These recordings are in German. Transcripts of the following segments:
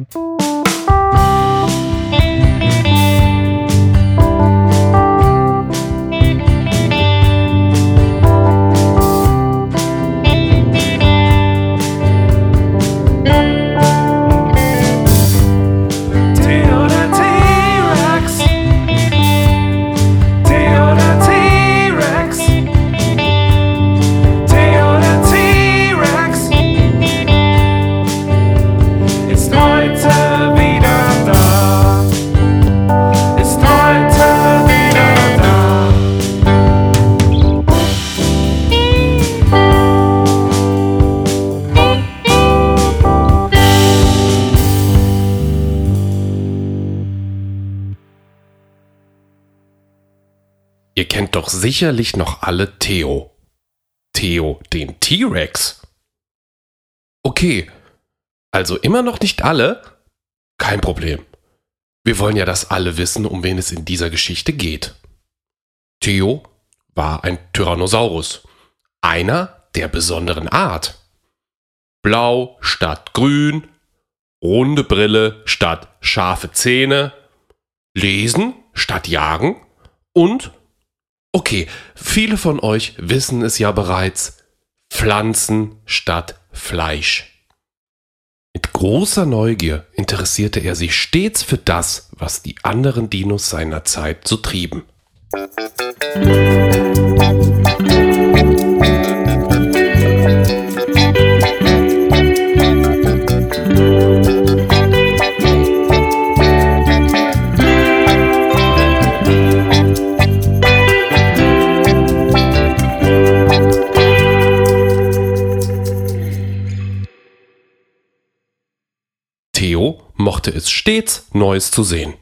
Música doch sicherlich noch alle Theo. Theo, den T-Rex. Okay, also immer noch nicht alle? Kein Problem. Wir wollen ja, dass alle wissen, um wen es in dieser Geschichte geht. Theo war ein Tyrannosaurus. Einer der besonderen Art. Blau statt grün, runde Brille statt scharfe Zähne, lesen statt jagen und Okay, viele von euch wissen es ja bereits. Pflanzen statt Fleisch. Mit großer Neugier interessierte er sich stets für das, was die anderen Dinos seiner Zeit so trieben. Theo mochte es stets, Neues zu sehen.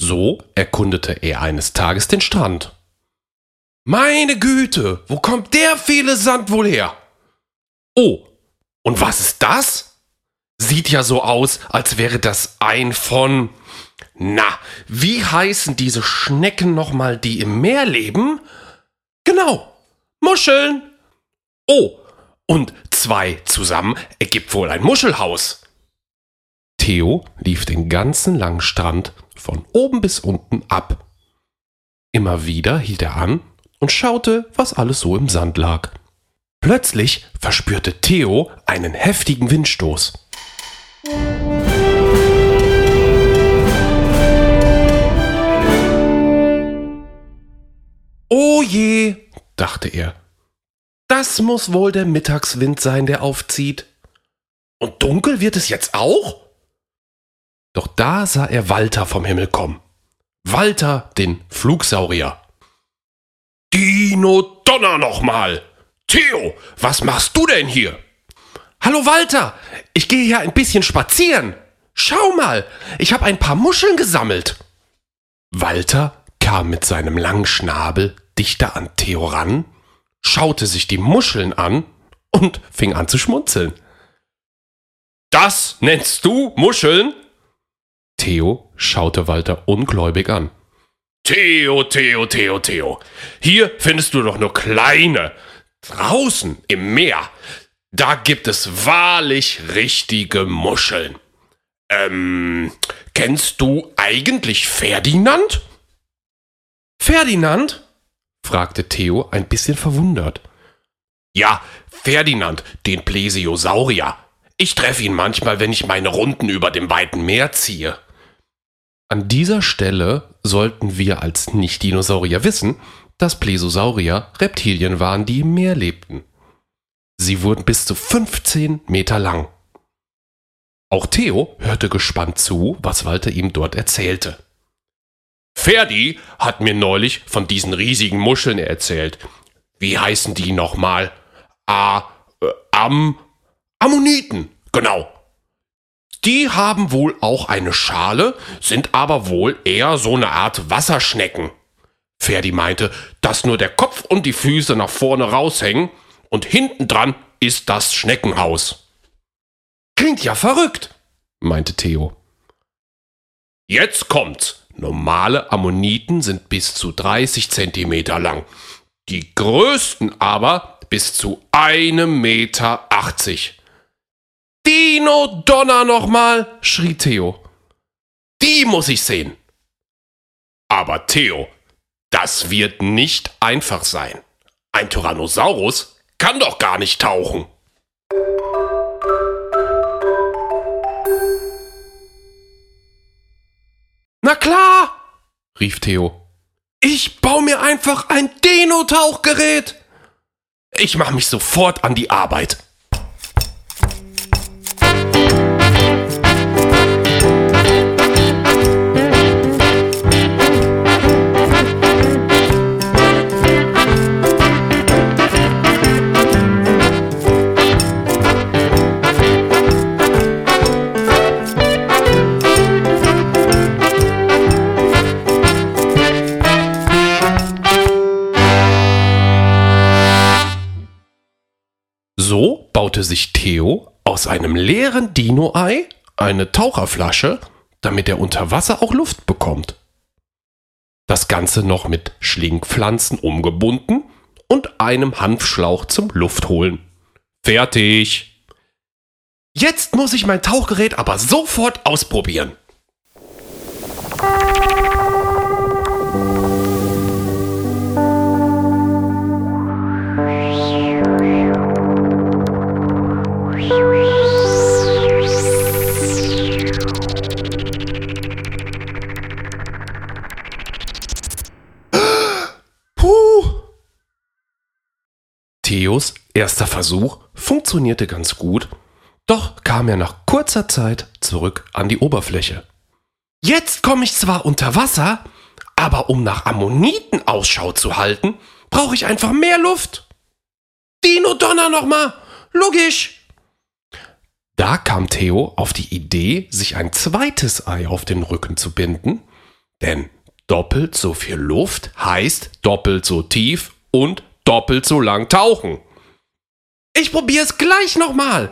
So erkundete er eines Tages den Strand. Meine Güte, wo kommt der viele Sand wohl her? Oh, und was ist das? Sieht ja so aus, als wäre das ein von... Na, wie heißen diese Schnecken nochmal, die im Meer leben? Genau, Muscheln. Oh, und zwei zusammen ergibt wohl ein Muschelhaus. Theo lief den ganzen langen Strand von oben bis unten ab. Immer wieder hielt er an und schaute, was alles so im Sand lag. Plötzlich verspürte Theo einen heftigen Windstoß. Oh je, dachte er. Das muss wohl der Mittagswind sein, der aufzieht. Und dunkel wird es jetzt auch? Doch da sah er Walter vom Himmel kommen. Walter, den Flugsaurier. Dino Donner nochmal! Theo, was machst du denn hier? Hallo Walter, ich gehe hier ein bisschen spazieren. Schau mal, ich habe ein paar Muscheln gesammelt. Walter kam mit seinem langen Schnabel dichter an Theo ran, schaute sich die Muscheln an und fing an zu schmunzeln. Das nennst du Muscheln? Theo schaute Walter ungläubig an. Theo, Theo, Theo, Theo. Hier findest du doch nur kleine. Draußen im Meer, da gibt es wahrlich richtige Muscheln. Ähm, kennst du eigentlich Ferdinand? Ferdinand? fragte Theo ein bisschen verwundert. Ja, Ferdinand, den Plesiosaurier. Ich treffe ihn manchmal, wenn ich meine Runden über dem weiten Meer ziehe. An dieser Stelle sollten wir als Nicht-Dinosaurier wissen, dass Plesiosaurier Reptilien waren, die im Meer lebten. Sie wurden bis zu 15 Meter lang. Auch Theo hörte gespannt zu, was Walter ihm dort erzählte. Ferdi hat mir neulich von diesen riesigen Muscheln erzählt. Wie heißen die nochmal? A, äh, Am, Ammoniten, genau. Die haben wohl auch eine Schale, sind aber wohl eher so eine Art Wasserschnecken. Ferdi meinte, dass nur der Kopf und die Füße nach vorne raushängen und hinten dran ist das Schneckenhaus. Klingt ja verrückt, meinte Theo. Jetzt kommt's. Normale Ammoniten sind bis zu 30 Zentimeter lang. Die größten aber bis zu einem Meter. achtzig. Dino Donner nochmal, schrie Theo. Die muss ich sehen. Aber Theo, das wird nicht einfach sein. Ein Tyrannosaurus kann doch gar nicht tauchen. Na klar, rief Theo. Ich baue mir einfach ein Dino-Tauchgerät. Ich mache mich sofort an die Arbeit. Baute sich Theo aus einem leeren Dino-Ei eine Taucherflasche, damit er unter Wasser auch Luft bekommt. Das Ganze noch mit Schlingpflanzen umgebunden und einem Hanfschlauch zum Luftholen. Fertig! Jetzt muss ich mein Tauchgerät aber sofort ausprobieren. Theos erster Versuch funktionierte ganz gut, doch kam er nach kurzer Zeit zurück an die Oberfläche. Jetzt komme ich zwar unter Wasser, aber um nach Ammoniten Ausschau zu halten, brauche ich einfach mehr Luft. Dino Donner nochmal! Logisch! Da kam Theo auf die Idee, sich ein zweites Ei auf den Rücken zu binden, denn doppelt so viel Luft heißt doppelt so tief und doppelt so lang tauchen. Ich probiere es gleich nochmal.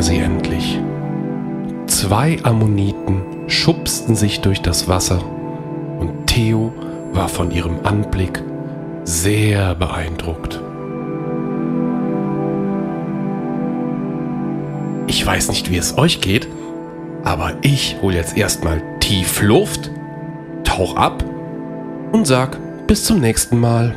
Er sie endlich. Zwei Ammoniten schubsten sich durch das Wasser und Theo war von ihrem Anblick sehr beeindruckt. Ich weiß nicht, wie es euch geht, aber ich hole jetzt erstmal tief Luft, tauch ab und sag bis zum nächsten Mal.